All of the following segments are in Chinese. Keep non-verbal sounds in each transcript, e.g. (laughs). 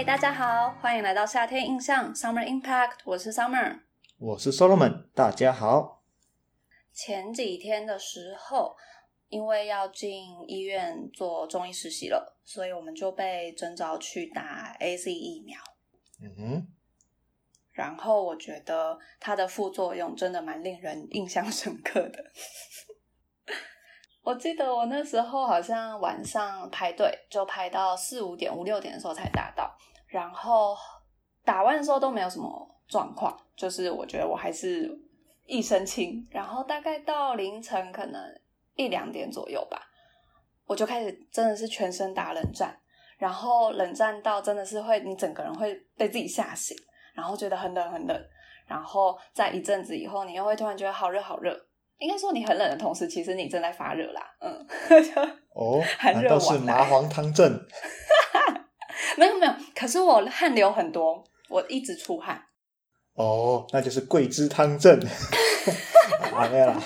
嗨，大家好，欢迎来到夏天印象 Summer Impact，我是 Summer。我是 Solomon，大家好。前几天的时候，因为要进医院做中医实习了，所以我们就被征召去打 A Z 疫苗。嗯哼，然后我觉得它的副作用真的蛮令人印象深刻的。(laughs) 我记得我那时候好像晚上排队，就排到四五点、五六点的时候才打到，然后打完的时候都没有什么状况，就是我觉得我还是一身轻。然后大概到凌晨可能一两点左右吧，我就开始真的是全身打冷战，然后冷战到真的是会你整个人会被自己吓醒，然后觉得很冷很冷，然后在一阵子以后，你又会突然觉得好热好热。应该说你很冷的同时，其实你正在发热啦。嗯，(laughs) 哦，寒热难道是麻黄汤症？(laughs) 没有没有，可是我汗流很多，我一直出汗。哦，那就是桂枝汤症。啊，没有啦。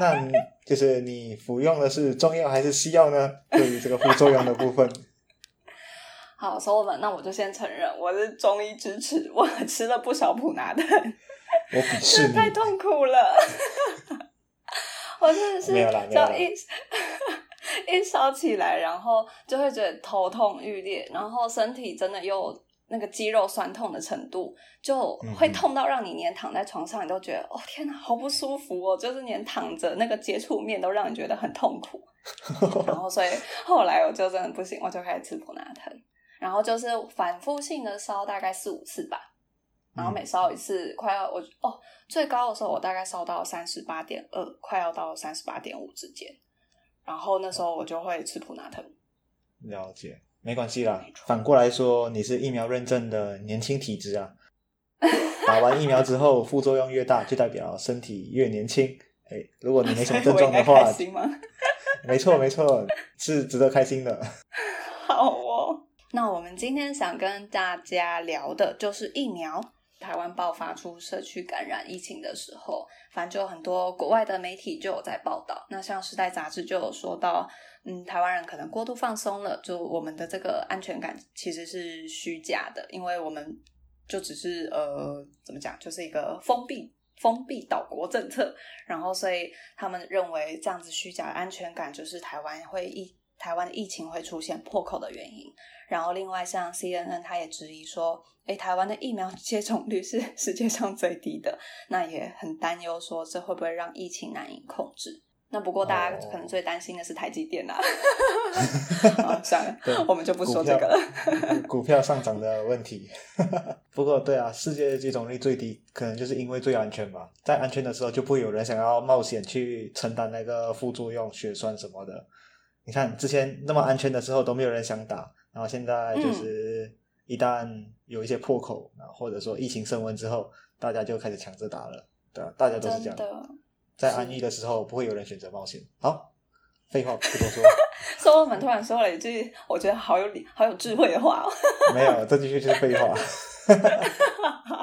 那就是你服用的是中药还是西药呢？对于这个副作用的部分，好，所以我们那我就先承认我是中医支持，我吃了不少普拿的，我鄙视你。真 (laughs) 的太痛苦了。我真的是没有啦没有一 (laughs) 一烧起来，然后就会觉得头痛欲裂，然后身体真的又那个肌肉酸痛的程度，就会痛到让你连躺在床上，你都觉得哦天哪，好不舒服哦，就是连躺着那个接触面都让你觉得很痛苦。(laughs) 然后所以后来我就真的不行，我就开始吃普拿疼，然后就是反复性的烧大概四五次吧，然后每烧一次快要我哦最高的时候我大概烧到三十八点二，快要到三十八点五之间，然后那时候我就会吃普拿疼。了解，没关系啦。反过来说，你是疫苗认证的年轻体质啊。(laughs) 打完疫苗之后，副作用越大，就代表身体越年轻。哎，如果你没什么 (laughs) 症状的话开，心吗？(laughs) 没错没错，是值得开心的。好哦。那我们今天想跟大家聊的就是疫苗。台湾爆发出社区感染疫情的时候，反正就很多国外的媒体就有在报道。那像《时代》杂志就有说到，嗯，台湾人可能过度放松了，就我们的这个安全感其实是虚假的，因为我们就只是呃，怎么讲，就是一个封闭。封闭岛国政策，然后所以他们认为这样子虚假的安全感就是台湾会一台湾的疫情会出现破口的原因。然后另外像 CNN 他也质疑说，诶，台湾的疫苗接种率是 (laughs) 世界上最低的，那也很担忧说这会不会让疫情难以控制。那不过大家哦可能最担心的是台积电啦，好 (laughs) 算了，我们就不说这个了。股票 (laughs) 上涨的问题。不过，对啊，世界接种率最低，可能就是因为最安全吧。在安全的时候，就不会有人想要冒险去承担那个副作用、血栓什么的。你看，之前那么安全的时候都没有人想打，然后现在就是一旦有一些破口，或者说疫情升温之后，大家就开始抢着打了。对啊，大家都是这样。在安逸的时候，不会有人选择冒险。好，废话不多说，(laughs) 所以我们突然说了一句我觉得好有理、好有智慧的话哦。(laughs) 没有，这句就是废话。(laughs)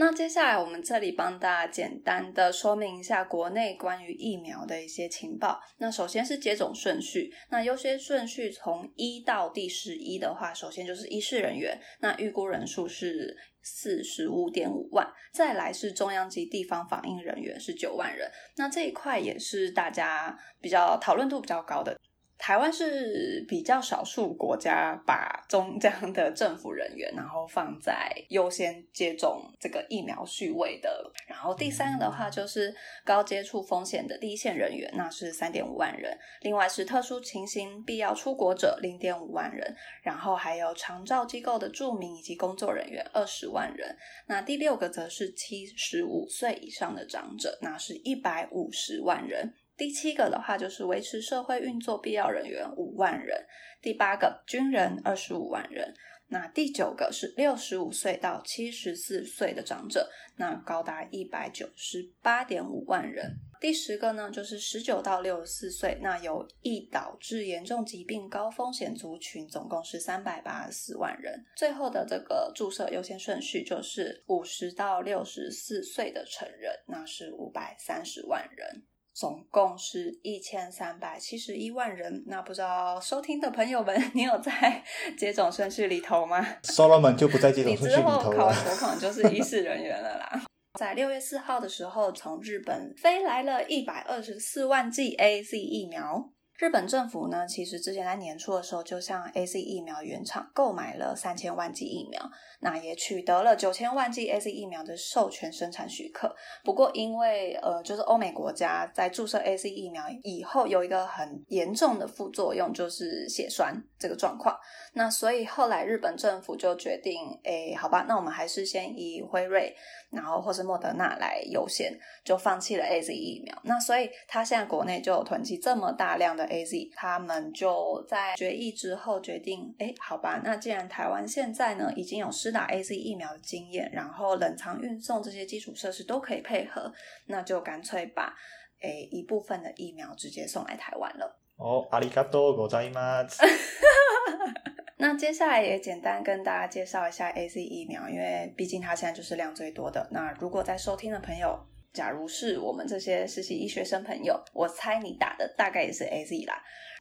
那接下来我们这里帮大家简单的说明一下国内关于疫苗的一些情报。那首先是接种顺序，那优先顺序从一到第十一的话，首先就是医事人员，那预估人数是四十五点五万，再来是中央及地方防疫人员是九万人。那这一块也是大家比较讨论度比较高的。台湾是比较少数国家把中央的政府人员，然后放在优先接种这个疫苗序位的。然后第三个的话就是高接触风险的第一线人员，那是三点五万人。另外是特殊情形必要出国者零点五万人，然后还有长照机构的住民以及工作人员二十万人。那第六个则是七十五岁以上的长者，那是一百五十万人。第七个的话就是维持社会运作必要人员五万人，第八个军人二十五万人，那第九个是六十五岁到七十四岁的长者，那高达一百九十八点五万人。第十个呢，就是十九到六十四岁，那有易导致严重疾病高风险族群，总共是三百八十四万人。最后的这个注射优先顺序就是五十到六十四岁的成人，那是五百三十万人。总共是一千三百七十一万人。那不知道收听的朋友们，(laughs) 你有在 (laughs) 接种顺序里头吗？(laughs) Solomon 就不在接种你顺序里之后。考完国考就是医事人员了啦。在六月四号的时候，从日本飞来了一百二十四万剂 A Z 疫苗。日本政府呢，其实之前在年初的时候，就向 A Z 疫苗原厂购买了三千万剂疫苗，那也取得了九千万剂 A Z 疫苗的授权生产许可。不过，因为呃，就是欧美国家在注射 A Z 疫苗以后，有一个很严重的副作用，就是血栓这个状况。那所以后来日本政府就决定，诶，好吧，那我们还是先以辉瑞，然后或是莫德纳来优先，就放弃了 A Z 疫苗。那所以他现在国内就有囤积这么大量的 A Z，他们就在决议之后决定，诶，好吧，那既然台湾现在呢已经有施打 A Z 疫苗的经验，然后冷藏运送这些基础设施都可以配合，那就干脆把诶一部分的疫苗直接送来台湾了。哦，阿里嘎多，ございます。 (laughs) 那接下来也简单跟大家介绍一下 A Z 疫苗，因为毕竟它现在就是量最多的。那如果在收听的朋友，假如是我们这些实习医学生朋友，我猜你打的大概也是 A Z 啦。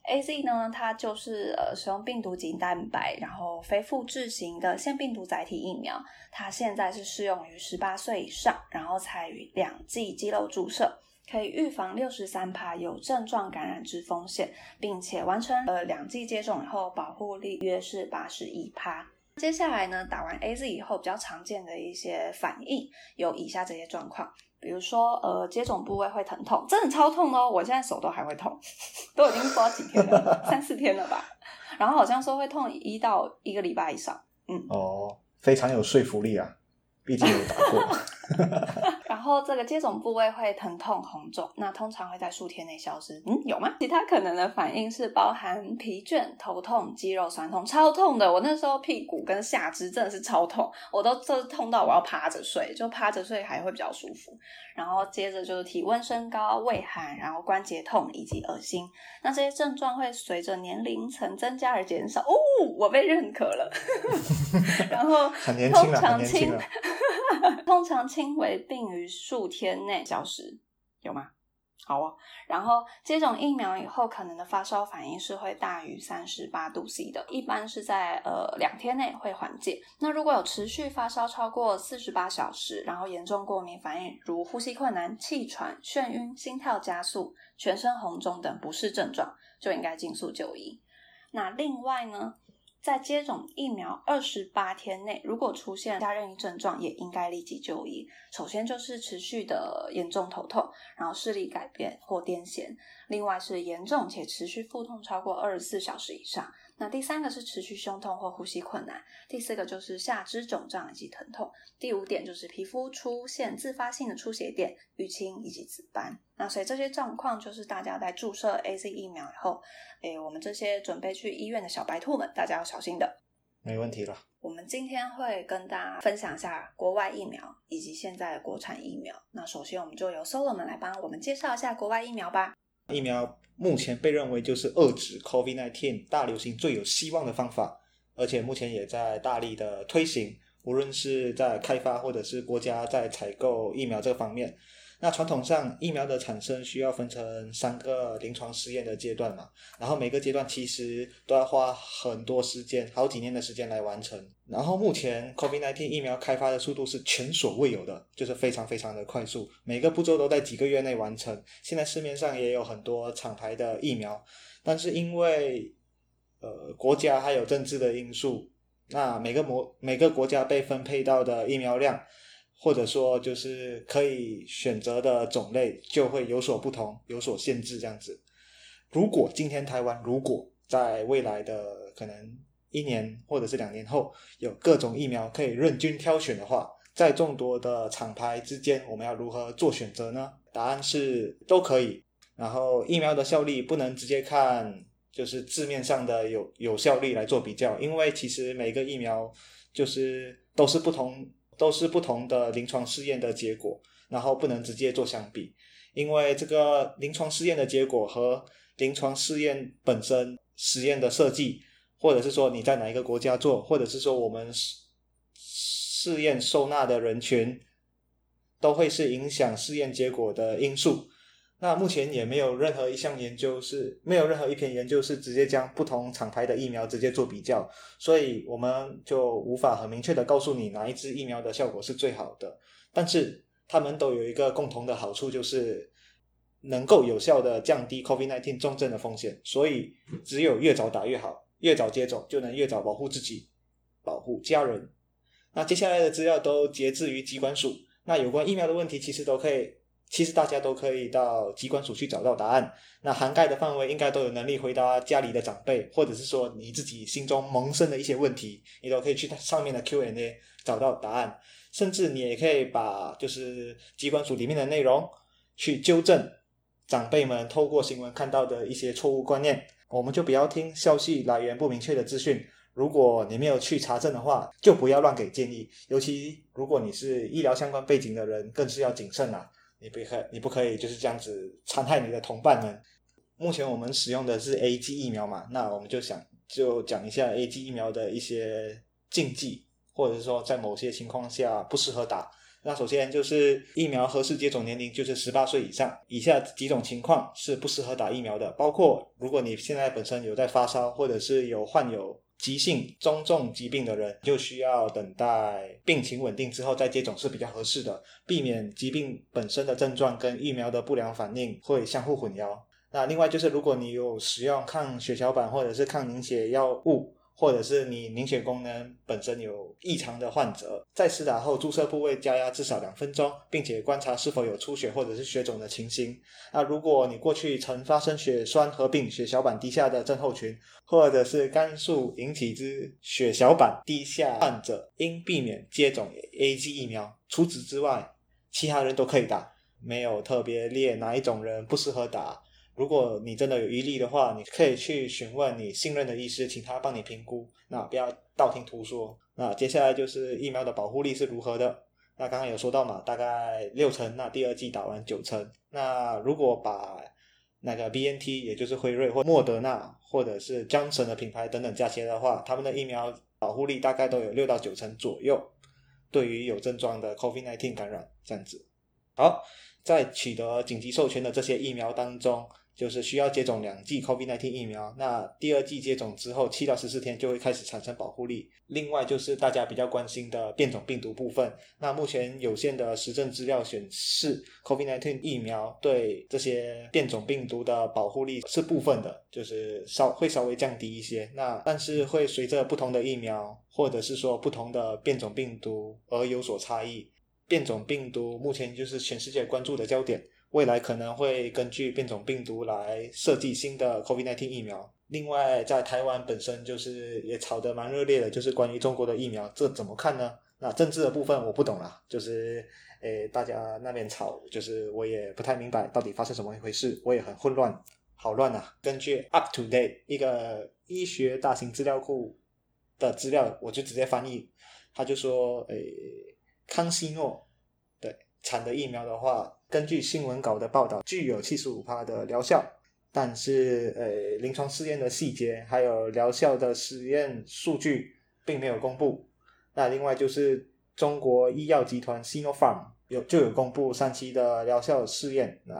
A Z 呢，它就是呃使用病毒基因蛋白，然后非复制型的腺病毒载体疫苗。它现在是适用于十八岁以上，然后采于两剂肌肉注射。可以预防六十三趴有症状感染之风险，并且完成呃两剂接种以后，保护力约是八十一趴。接下来呢，打完 A Z 以后比较常见的一些反应有以下这些状况，比如说呃接种部位会疼痛，真的超痛哦，我现在手都还会痛，(laughs) 都已经不知道几天了，三四天了吧。然后好像说会痛一到一个礼拜以上，嗯，哦，非常有说服力啊，毕竟有打过。(laughs) 然后这个接种部位会疼痛红肿，那通常会在数天内消失。嗯，有吗？其他可能的反应是包含疲倦、头痛、肌肉酸痛，超痛的。我那时候屁股跟下肢真的是超痛，我都这痛到我要趴着睡，就趴着睡还会比较舒服。然后接着就是体温升高、畏寒，然后关节痛以及恶心。那这些症状会随着年龄层增加而减少。哦，我被认可了。(laughs) 然后很年轻很年轻轻了。(laughs) 通常轻微病于数天内消失，有吗？好哦。然后接种疫苗以后，可能的发烧反应是会大于三十八度 C 的，一般是在呃两天内会缓解。那如果有持续发烧超过四十八小时，然后严重过敏反应如呼吸困难、气喘、眩晕、心跳加速、全身红肿等不适症状，就应该尽速就医。那另外呢，在接种疫苗二十八天内，如果出现其他任意症状，也应该立即就医。首先就是持续的严重头痛，然后视力改变或癫痫；另外是严重且持续腹痛超过二十四小时以上。那第三个是持续胸痛或呼吸困难，第四个就是下肢肿胀以及疼痛，第五点就是皮肤出现自发性的出血点、淤青以及紫斑。那所以这些状况就是大家在注射 A Z 疫苗以后，诶，我们这些准备去医院的小白兔们，大家要小心的。没问题了。我们今天会跟大家分享一下国外疫苗以及现在的国产疫苗。那首先，我们就由 Solomon 来帮我们介绍一下国外疫苗吧。疫苗目前被认为就是遏制 COVID-19 大流行最有希望的方法，而且目前也在大力的推行，无论是在开发或者是国家在采购疫苗这方面。那传统上，疫苗的产生需要分成三个临床试验的阶段嘛，然后每个阶段其实都要花很多时间，好几年的时间来完成。然后目前 COVID-19 疫苗开发的速度是前所未有的，就是非常非常的快速，每个步骤都在几个月内完成。现在市面上也有很多厂牌的疫苗，但是因为呃国家还有政治的因素，那每个模每个国家被分配到的疫苗量。或者说，就是可以选择的种类就会有所不同，有所限制这样子。如果今天台湾如果在未来的可能一年或者是两年后有各种疫苗可以任君挑选的话，在众多的厂牌之间，我们要如何做选择呢？答案是都可以。然后疫苗的效力不能直接看就是字面上的有有效力来做比较，因为其实每个疫苗就是都是不同。都是不同的临床试验的结果，然后不能直接做相比，因为这个临床试验的结果和临床试验本身实验的设计，或者是说你在哪一个国家做，或者是说我们试验收纳的人群，都会是影响试验结果的因素。那目前也没有任何一项研究是，没有任何一篇研究是直接将不同厂牌的疫苗直接做比较，所以我们就无法很明确的告诉你哪一支疫苗的效果是最好的。但是它们都有一个共同的好处，就是能够有效的降低 COVID-19 重症的风险。所以只有越早打越好，越早接种就能越早保护自己，保护家人。那接下来的资料都截至于机关署，那有关疫苗的问题其实都可以。其实大家都可以到机关署去找到答案，那涵盖的范围应该都有能力回答家里的长辈，或者是说你自己心中萌生的一些问题，你都可以去上面的 Q&A 找到答案，甚至你也可以把就是机关署里面的内容去纠正长辈们透过新闻看到的一些错误观念。我们就不要听消息来源不明确的资讯，如果你没有去查证的话，就不要乱给建议，尤其如果你是医疗相关背景的人，更是要谨慎啊。你不可，你不可以就是这样子残害你的同伴们。目前我们使用的是 A G 疫苗嘛，那我们就想就讲一下 A G 疫苗的一些禁忌，或者是说在某些情况下不适合打。那首先就是疫苗合适接种年龄就是十八岁以上，以下几种情况是不适合打疫苗的，包括如果你现在本身有在发烧，或者是有患有。急性中重疾病的人就需要等待病情稳定之后再接种是比较合适的，避免疾病本身的症状跟疫苗的不良反应会相互混淆。那另外就是，如果你有使用抗血小板或者是抗凝血药物。或者是你凝血功能本身有异常的患者，在施打后注射部位加压至少两分钟，并且观察是否有出血或者是血肿的情形。那如果你过去曾发生血栓合并血小板低下的症候群，或者是肝素引起之血小板低下患者，应避免接种 A G 疫苗。除此之外，其他人都可以打，没有特别列哪一种人不适合打。如果你真的有疑虑的话，你可以去询问你信任的医师，请他帮你评估。那不要道听途说。那接下来就是疫苗的保护力是如何的？那刚刚有说到嘛，大概六成。那第二剂打完九成。那如果把那个 B N T，也就是辉瑞或莫德纳或者是江森的品牌等等加起来的话，他们的疫苗保护力大概都有六到九成左右。对于有症状的 COVID-19 感染这样子。好，在取得紧急授权的这些疫苗当中。就是需要接种两剂 COVID-19 疫苗，那第二剂接种之后七到十四天就会开始产生保护力。另外就是大家比较关心的变种病毒部分，那目前有限的实证资料显示，COVID-19 疫苗对这些变种病毒的保护力是部分的，就是稍会稍微降低一些。那但是会随着不同的疫苗或者是说不同的变种病毒而有所差异。变种病毒目前就是全世界关注的焦点。未来可能会根据变种病毒来设计新的 COVID-19 疫苗。另外，在台湾本身就是也炒得蛮热烈的，就是关于中国的疫苗，这怎么看呢？那政治的部分我不懂了，就是诶，大家那边炒，就是我也不太明白到底发生什么一回事，我也很混乱，好乱啊！根据 Up to Date 一个医学大型资料库的资料，我就直接翻译，他就说，诶，康希诺对产的疫苗的话。根据新闻稿的报道，具有七十五帕的疗效，但是呃，临床试验的细节还有疗效的实验数据并没有公布。那另外就是中国医药集团 Sinopharm 有就有公布三期的疗效试验，那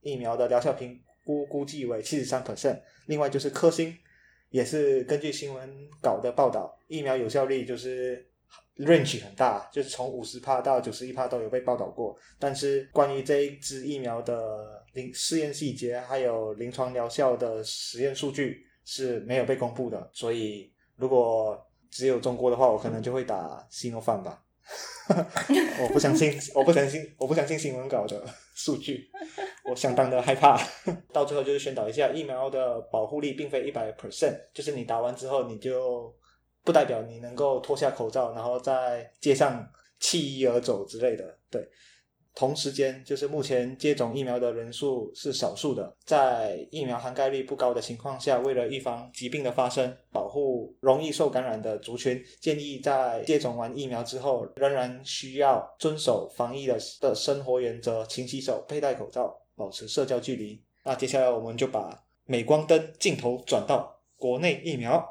疫苗的疗效评估估计为七十三 percent。另外就是科兴也是根据新闻稿的报道，疫苗有效率就是。Range 很大，就是从五十帕到九十一帕都有被报道过。但是关于这一支疫苗的临试验细节，还有临床疗效的实验数据是没有被公布的。所以如果只有中国的话，我可能就会打西诺范吧。(laughs) 我不相信，我不相信，我不相信新闻稿的数据，我相当的害怕。到最后就是宣导一下，疫苗的保护力并非一百 percent，就是你打完之后你就。不代表你能够脱下口罩，然后在街上弃医而走之类的。对，同时间就是目前接种疫苗的人数是少数的，在疫苗涵盖率不高的情况下，为了预防疾病的发生，保护容易受感染的族群，建议在接种完疫苗之后，仍然需要遵守防疫的的生活原则，勤洗手、佩戴口罩、保持社交距离。那接下来我们就把镁光灯镜头转到国内疫苗。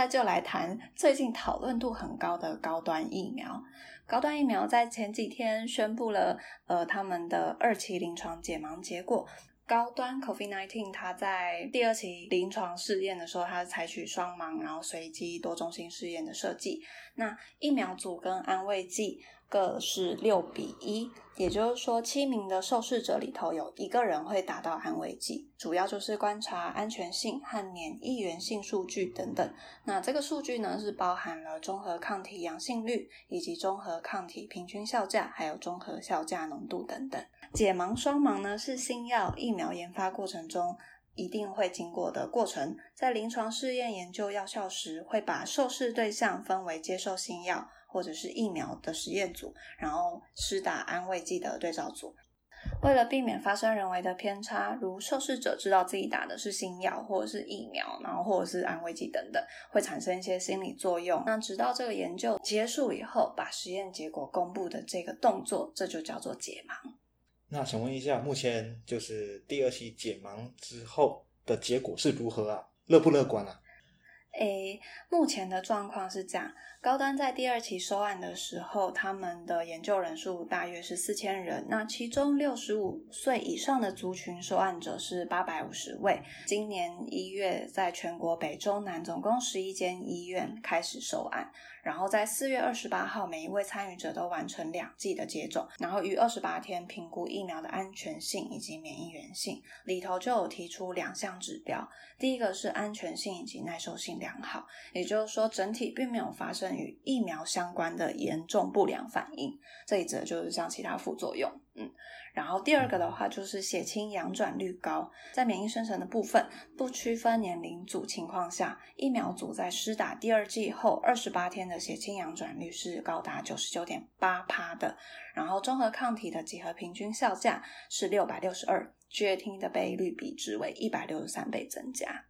在就来谈最近讨论度很高的高端疫苗。高端疫苗在前几天宣布了，呃，他们的二期临床解盲结果。高端 COVID-19，它在第二期临床试验的时候，它采取双盲，然后随机多中心试验的设计。那疫苗组跟安慰剂各是六比一，也就是说，七名的受试者里头有一个人会达到安慰剂，主要就是观察安全性和免疫原性数据等等。那这个数据呢，是包含了综合抗体阳性率，以及综合抗体平均效价，还有综合效价浓度等等。解盲双盲呢，是新药疫苗研发过程中一定会经过的过程。在临床试验研究药效时，会把受试对象分为接受新药或者是疫苗的实验组，然后施打安慰剂的对照组。为了避免发生人为的偏差，如受试者知道自己打的是新药或者是疫苗，然后或者是安慰剂等等，会产生一些心理作用。那直到这个研究结束以后，把实验结果公布的这个动作，这就叫做解盲。那请问一下，目前就是第二期解盲之后的结果是如何啊？乐不乐观啊？诶，目前的状况是这样。高端在第二期收案的时候，他们的研究人数大约是四千人。那其中六十五岁以上的族群受案者是八百五十位。今年一月，在全国北中南总共十一间医院开始收案。然后在四月二十八号，每一位参与者都完成两剂的接种，然后于二十八天评估疫苗的安全性以及免疫原性。里头就有提出两项指标，第一个是安全性以及耐受性良好，也就是说整体并没有发生。与疫苗相关的严重不良反应，这一则就是像其他副作用，嗯，然后第二个的话就是血清阳转率高，在免疫生成的部分不区分年龄组情况下，疫苗组在施打第二剂后二十八天的血清阳转率是高达九十九点八趴的，然后综合抗体的几何平均效价是六百六十二，GAT 的倍率比值为一百六十三倍增加。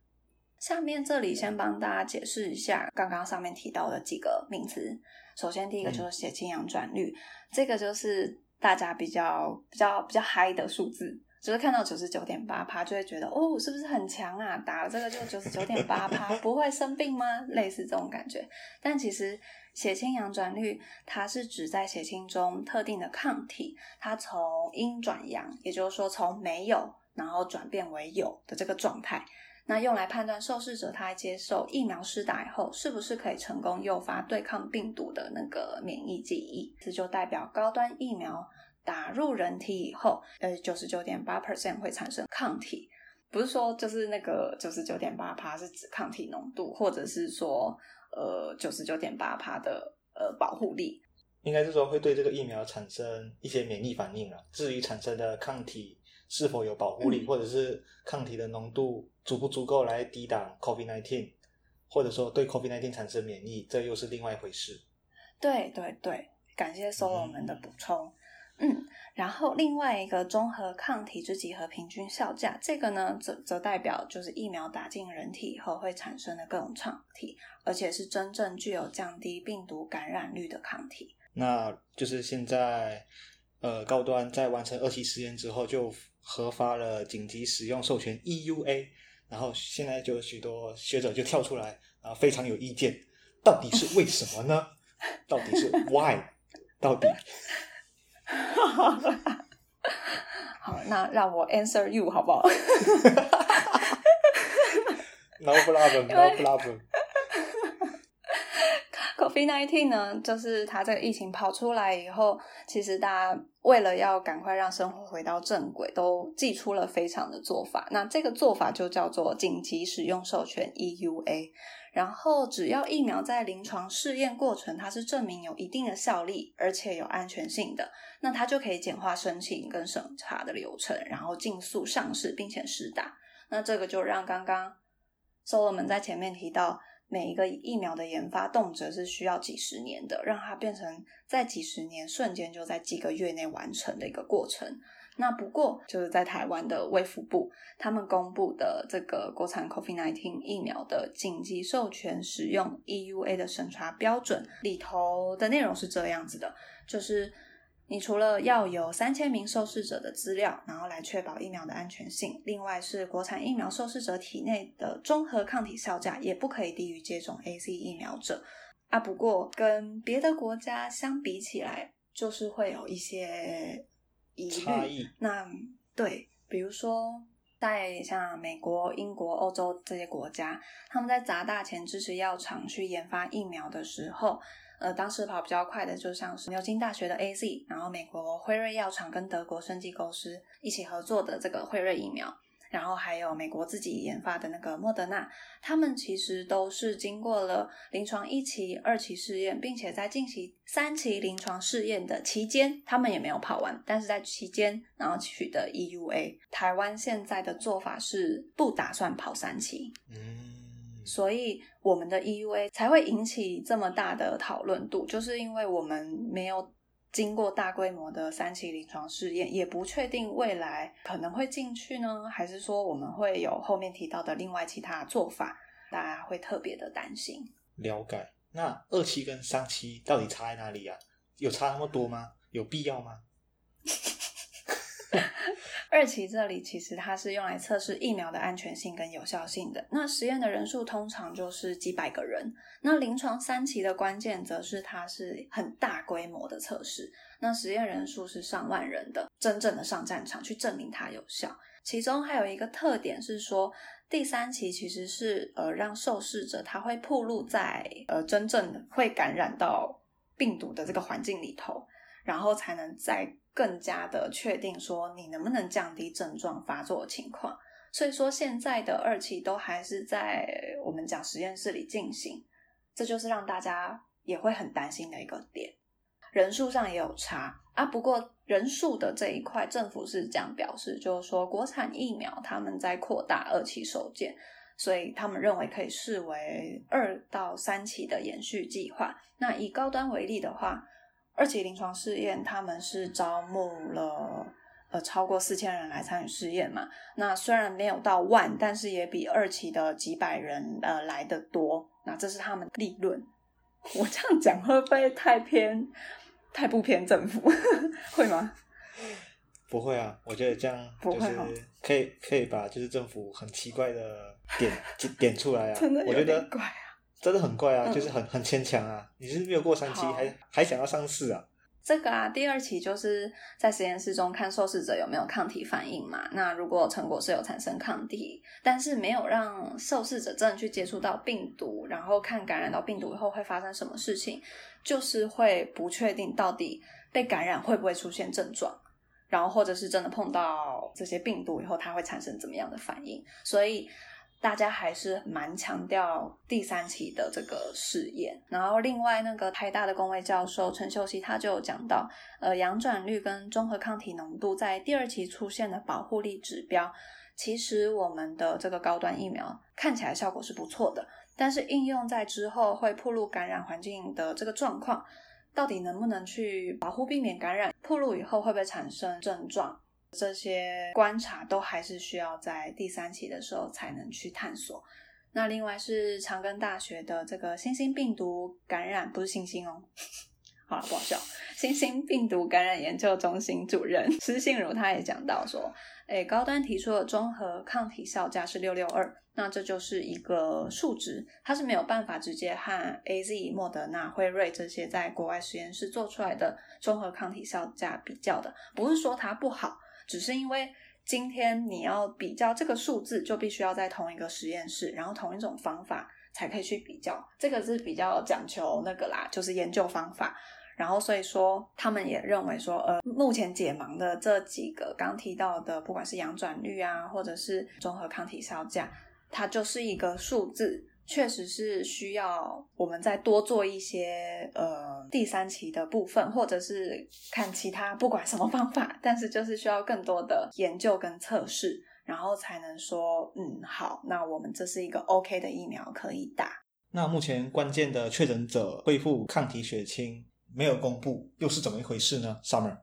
下面这里先帮大家解释一下刚刚上面提到的几个名词。首先，第一个就是血清阳转率，这个就是大家比较比较比较嗨的数字，就是看到九十九点八趴就会觉得哦，是不是很强啊？打了这个就九十九点八趴，不会生病吗？类似这种感觉。但其实血清阳转率它是指在血清中特定的抗体，它从阴转阳，也就是说从没有然后转变为有的这个状态。那用来判断受试者他接受疫苗施打以后是不是可以成功诱发对抗病毒的那个免疫记忆，这就代表高端疫苗打入人体以后，呃，九十九点八 percent 会产生抗体，不是说就是那个九十九点八帕是指抗体浓度，或者是说呃九十九点八帕的呃保护力，应该是说会对这个疫苗产生一些免疫反应啊。至于产生的抗体是否有保护力，或者是抗体的浓度。足不足够来抵挡 COVID-19，或者说对 COVID-19 产生免疫，这又是另外一回事。对对对，感谢 Solo 们的补充。嗯，然后另外一个综合抗体之几何平均效价，这个呢则则代表就是疫苗打进人体以后会产生的各种抗体，而且是真正具有降低病毒感染率的抗体。那就是现在，呃，高端在完成二期实验之后，就核发了紧急使用授权 EUA。然后现在就有许多学者就跳出来，啊，非常有意见，到底是为什么呢？(laughs) 到底是 why？到底？(laughs) 好，那让我 answer you 好不好？No problem，no problem。(laughs) COVID-19 呢，就是它这个疫情跑出来以后，其实大家为了要赶快让生活回到正轨，都寄出了非常的做法。那这个做法就叫做紧急使用授权 EUA。然后只要疫苗在临床试验过程，它是证明有一定的效力，而且有安全性的，那它就可以简化申请跟审查的流程，然后尽速上市并且施打。那这个就让刚刚 Solem 在前面提到。每一个疫苗的研发动辄是需要几十年的，让它变成在几十年瞬间就在几个月内完成的一个过程。那不过就是在台湾的卫福部他们公布的这个国产 COVID-19 疫苗的紧急授权使用 EUA 的审查标准里头的内容是这样子的，就是你除了要有三千名受试者的资料，然后来确保疫苗的安全性，另外是国产疫苗受试者体内的综合抗体效价也不可以低于接种 A C 疫苗者啊。不过跟别的国家相比起来，就是会有一些疑虑。那对，比如说在像美国、英国、欧洲这些国家，他们在砸大钱支持药厂去研发疫苗的时候。呃，当时跑比较快的，就像是牛津大学的 A Z，然后美国辉瑞药厂跟德国生技公司一起合作的这个辉瑞疫苗，然后还有美国自己研发的那个莫德纳，他们其实都是经过了临床一期、二期试验，并且在进行三期临床试验的期间，他们也没有跑完，但是在期间然后取得 E U A。台湾现在的做法是不打算跑三期。嗯。所以我们的 EUA 才会引起这么大的讨论度，就是因为我们没有经过大规模的三期临床试验，也不确定未来可能会进去呢，还是说我们会有后面提到的另外其他做法，大家会特别的担心。了解。那二期跟三期到底差在哪里啊？有差那么多吗？有必要吗？(laughs) (laughs) 二期这里其实它是用来测试疫苗的安全性跟有效性的，那实验的人数通常就是几百个人。那临床三期的关键则是它是很大规模的测试，那实验人数是上万人的，真正的上战场去证明它有效。其中还有一个特点是说，第三期其实是呃让受试者他会暴露在呃真正会感染到病毒的这个环境里头，然后才能在。更加的确定说你能不能降低症状发作情况，所以说现在的二期都还是在我们讲实验室里进行，这就是让大家也会很担心的一个点。人数上也有差啊，不过人数的这一块，政府是这样表示，就是说国产疫苗他们在扩大二期收件，所以他们认为可以视为二到三期的延续计划。那以高端为例的话。二期临床试验，他们是招募了呃超过四千人来参与试验嘛？那虽然没有到万，但是也比二期的几百人呃来的多。那这是他们利润。我这样讲会不会太偏？太不偏政府？(laughs) 会吗？不会啊，我觉得这样就是可以可以把就是政府很奇怪的点 (laughs) 点出来啊。真的有点怪啊。真的很怪啊，就是很 (laughs) 很牵强啊！你是没有过三期，还还想要上市啊？这个啊，第二期就是在实验室中看受试者有没有抗体反应嘛。那如果成果是有产生抗体，但是没有让受试者真的去接触到病毒，然后看感染到病毒以后会发生什么事情，就是会不确定到底被感染会不会出现症状，然后或者是真的碰到这些病毒以后，它会产生怎么样的反应，所以。大家还是蛮强调第三期的这个试验，然后另外那个台大的工位教授陈秀熙他就有讲到，呃，阳转率跟综合抗体浓度在第二期出现的保护力指标，其实我们的这个高端疫苗看起来效果是不错的，但是应用在之后会暴露感染环境的这个状况，到底能不能去保护避免感染，暴露以后会不会产生症状？这些观察都还是需要在第三期的时候才能去探索。那另外是长庚大学的这个新兴病毒感染，不是新兴哦，(laughs) 好了，不好笑。新兴病毒感染研究中心主任施信如他也讲到说，诶，高端提出的综合抗体效价是六六二，那这就是一个数值，它是没有办法直接和 A Z、莫德纳、辉瑞这些在国外实验室做出来的综合抗体效价比较的，不是说它不好。只是因为今天你要比较这个数字，就必须要在同一个实验室，然后同一种方法才可以去比较。这个是比较讲求那个啦，就是研究方法。然后所以说，他们也认为说，呃，目前解盲的这几个刚提到的，不管是阳转率啊，或者是综合抗体效价，它就是一个数字。确实是需要我们再多做一些呃第三期的部分，或者是看其他不管什么方法，但是就是需要更多的研究跟测试，然后才能说嗯好，那我们这是一个 OK 的疫苗可以打。那目前关键的确诊者恢复抗体血清没有公布，又是怎么一回事呢？Summer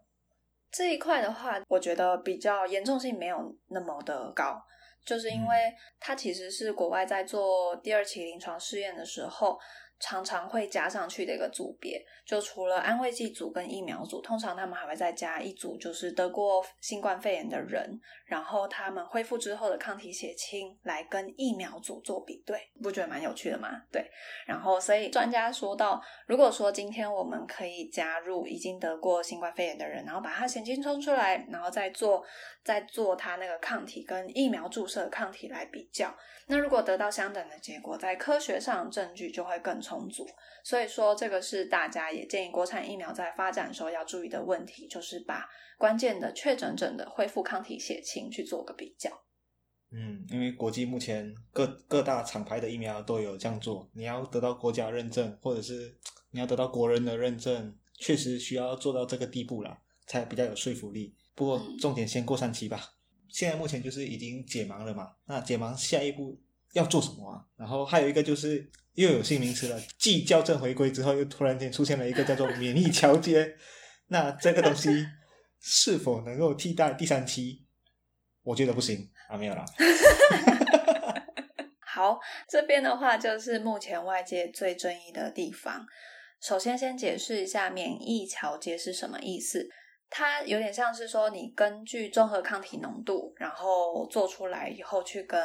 这一块的话，我觉得比较严重性没有那么的高。就是因为它其实是国外在做第二期临床试验的时候，常常会加上去的一个组别，就除了安慰剂组跟疫苗组，通常他们还会再加一组，就是得过新冠肺炎的人，然后他们恢复之后的抗体血清来跟疫苗组做比对，不觉得蛮有趣的吗？对，然后所以专家说到，如果说今天我们可以加入已经得过新冠肺炎的人，然后把他血清抽出来，然后再做再做他那个抗体跟疫苗注射抗体来比较，那如果得到相等的结果，在科学上证据就会更。充足，所以说这个是大家也建议国产疫苗在发展的时候要注意的问题，就是把关键的确诊者的恢复抗体血清去做个比较。嗯，因为国际目前各各大厂牌的疫苗都有这样做，你要得到国家认证，或者是你要得到国人的认证，确实需要做到这个地步了，才比较有说服力。不过重点先过三期吧。现在目前就是已经解盲了嘛，那解盲下一步要做什么啊？然后还有一个就是。又有新名词了，继校正回归之后，又突然间出现了一个叫做免疫桥接。(laughs) 那这个东西是否能够替代第三期？我觉得不行啊，没有啦。(laughs) 好，这边的话就是目前外界最争议的地方。首先，先解释一下免疫桥接是什么意思。它有点像是说，你根据综合抗体浓度，然后做出来以后去跟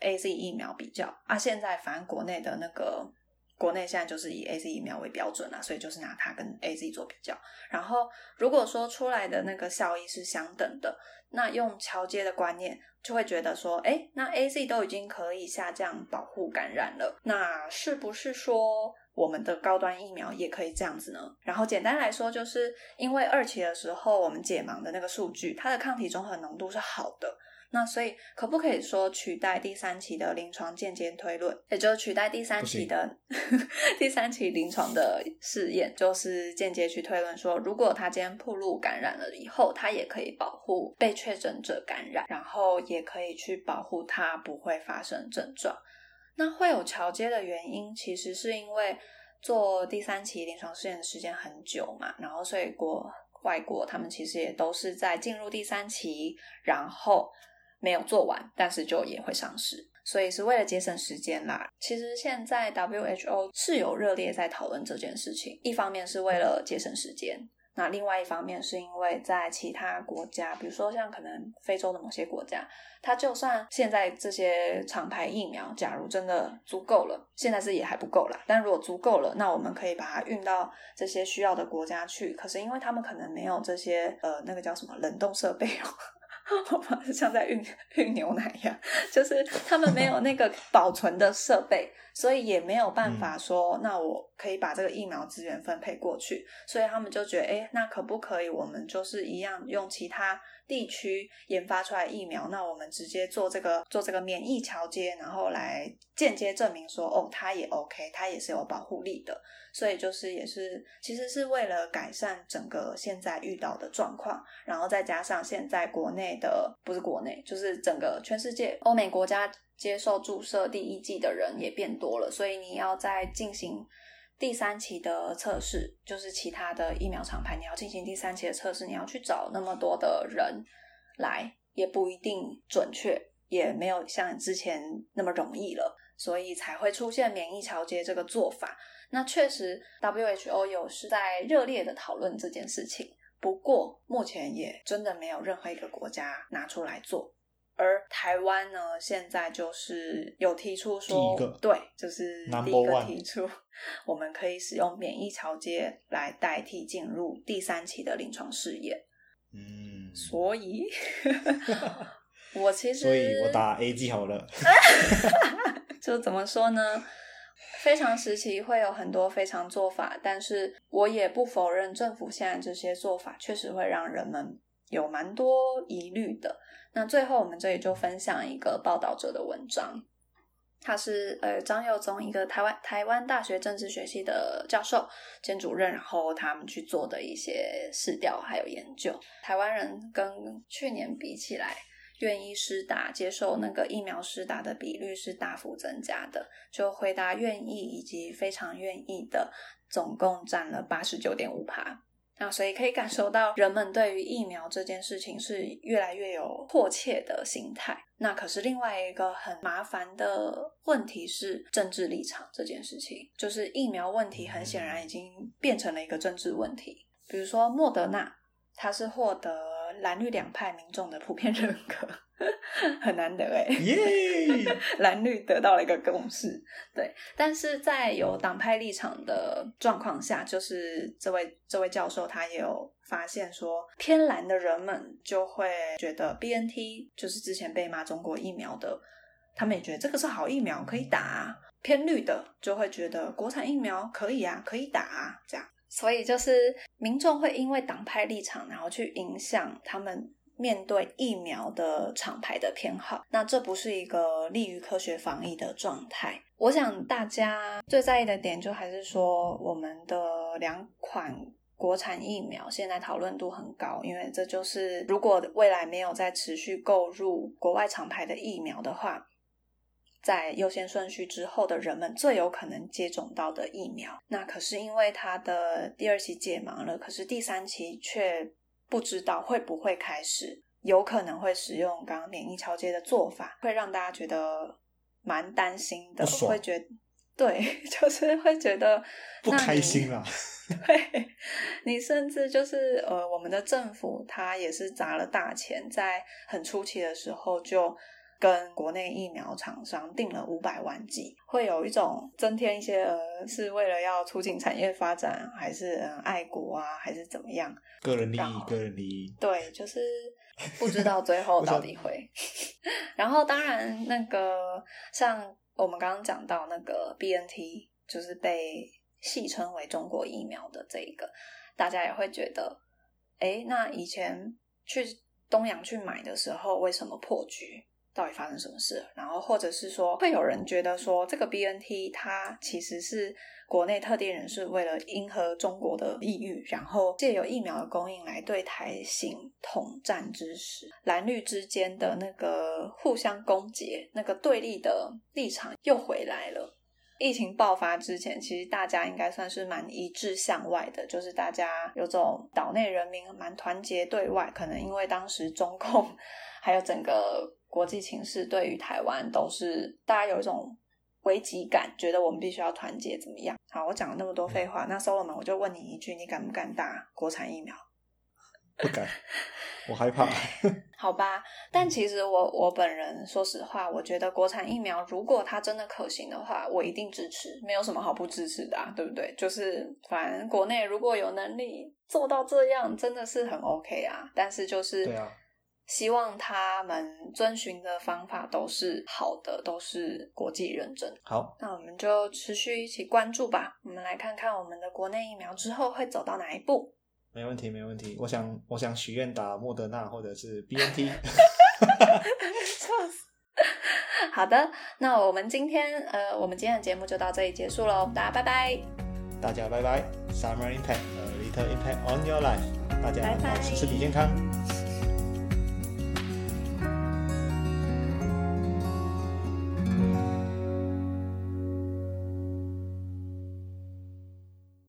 A Z 疫苗比较啊。现在反正国内的那个，国内现在就是以 A Z 疫苗为标准啦，所以就是拿它跟 A Z 做比较。然后如果说出来的那个效益是相等的，那用桥接的观念就会觉得说，哎，那 A Z 都已经可以下降保护感染了，那是不是说？我们的高端疫苗也可以这样子呢。然后简单来说，就是因为二期的时候我们解盲的那个数据，它的抗体综合浓度是好的，那所以可不可以说取代第三期的临床间接推论，也就是取代第三期的 (laughs) 第三期临床的试验，就是间接去推论说，如果他今天暴露感染了以后，他也可以保护被确诊者感染，然后也可以去保护他不会发生症状。那会有桥接的原因，其实是因为做第三期临床试验的时间很久嘛，然后所以国外国他们其实也都是在进入第三期，然后没有做完，但是就也会上市，所以是为了节省时间啦。其实现在 WHO 是有热烈在讨论这件事情，一方面是为了节省时间。那另外一方面是因为在其他国家，比如说像可能非洲的某些国家，它就算现在这些厂牌疫苗，假如真的足够了，现在是也还不够啦。但如果足够了，那我们可以把它运到这些需要的国家去。可是因为他们可能没有这些呃那个叫什么冷冻设备。(laughs) 像在运运牛奶一样，就是他们没有那个保存的设备，所以也没有办法说，那我可以把这个疫苗资源分配过去，所以他们就觉得，哎，那可不可以我们就是一样用其他地区研发出来疫苗，那我们直接做这个做这个免疫桥接，然后来间接证明说，哦，它也 OK，它也是有保护力的。所以就是也是，其实是为了改善整个现在遇到的状况，然后再加上现在国内的不是国内，就是整个全世界欧美国家接受注射第一剂的人也变多了，所以你要再进行第三期的测试，就是其他的疫苗厂牌你要进行第三期的测试，你要去找那么多的人来，也不一定准确，也没有像之前那么容易了，所以才会出现免疫调节这个做法。那确实，WHO 有是在热烈的讨论这件事情，不过目前也真的没有任何一个国家拿出来做。而台湾呢，现在就是有提出说，对，就是第一个提出，我们可以使用免疫桥接来代替进入第三期的临床试验。嗯，所以，(laughs) 我其实，所以我打 A G 好了。(laughs) 就怎么说呢？非常时期会有很多非常做法，但是我也不否认政府现在这些做法确实会让人们有蛮多疑虑的。那最后我们这里就分享一个报道者的文章，他是呃张佑宗，一个台湾台湾大学政治学系的教授兼主任，然后他们去做的一些试调还有研究，台湾人跟去年比起来。愿意施打、接受那个疫苗施打的比率是大幅增加的，就回答愿意以及非常愿意的，总共占了八十九点五趴。那所以可以感受到人们对于疫苗这件事情是越来越有迫切的心态。那可是另外一个很麻烦的问题是政治立场这件事情，就是疫苗问题很显然已经变成了一个政治问题。比如说莫德纳，它是获得蓝绿两派民众的普遍认可。(laughs) 很难得哎，耶！(laughs) 蓝绿得到了一个共识，对。但是在有党派立场的状况下，就是这位这位教授他也有发现说，偏蓝的人们就会觉得 B N T 就是之前被骂中国疫苗的，他们也觉得这个是好疫苗可以打。偏绿的就会觉得国产疫苗可以啊，可以打啊，这样。所以就是民众会因为党派立场，然后去影响他们。面对疫苗的厂牌的偏好，那这不是一个利于科学防疫的状态。我想大家最在意的点，就还是说我们的两款国产疫苗现在讨论度很高，因为这就是如果未来没有再持续购入国外厂牌的疫苗的话，在优先顺序之后的人们最有可能接种到的疫苗。那可是因为它的第二期解盲了，可是第三期却。不知道会不会开始，有可能会使用刚刚免疫桥接的做法，会让大家觉得蛮担心的，会觉得对，(laughs) 就是会觉得不开心了。(laughs) 对，你甚至就是呃，我们的政府他也是砸了大钱，在很初期的时候就。跟国内疫苗厂商订了五百万剂，会有一种增添一些呃，是为了要促进产业发展，还是爱国啊，还是怎么样？个人利益，个人利益。对，就是不知道最后到底会。(laughs) 然后当然，那个像我们刚刚讲到那个 B N T，就是被戏称为中国疫苗的这一个，大家也会觉得，哎，那以前去东洋去买的时候，为什么破局？到底发生什么事？然后或者是说，会有人觉得说，这个 B N T 它其实是国内特定人士为了迎合中国的意欲，然后借由疫苗的供应来对台行统战之时，蓝绿之间的那个互相攻讦、那个对立的立场又回来了。疫情爆发之前，其实大家应该算是蛮一致向外的，就是大家有种岛内人民蛮团结对外，可能因为当时中共 (laughs) 还有整个。国际情势对于台湾都是大家有一种危机感，觉得我们必须要团结，怎么样？好，我讲了那么多废话，那 Solomon，我就问你一句，你敢不敢打国产疫苗？(laughs) 不敢，我害怕。(laughs) 好吧，但其实我我本人说实话，我觉得国产疫苗如果它真的可行的话，我一定支持，没有什么好不支持的，啊，对不对？就是反正国内如果有能力做到这样，真的是很 OK 啊。但是就是对啊。希望他们遵循的方法都是好的，都是国际认证。好，那我们就持续一起关注吧。我们来看看我们的国内疫苗之后会走到哪一步。没问题，没问题。我想，我想许愿打莫德纳或者是 B N T。(laughs) (laughs) 好的，那我们今天呃，我们今天的节目就到这里结束喽。大家拜拜。大家拜拜。Summer impact, little impact on your life。大家保持身体健康。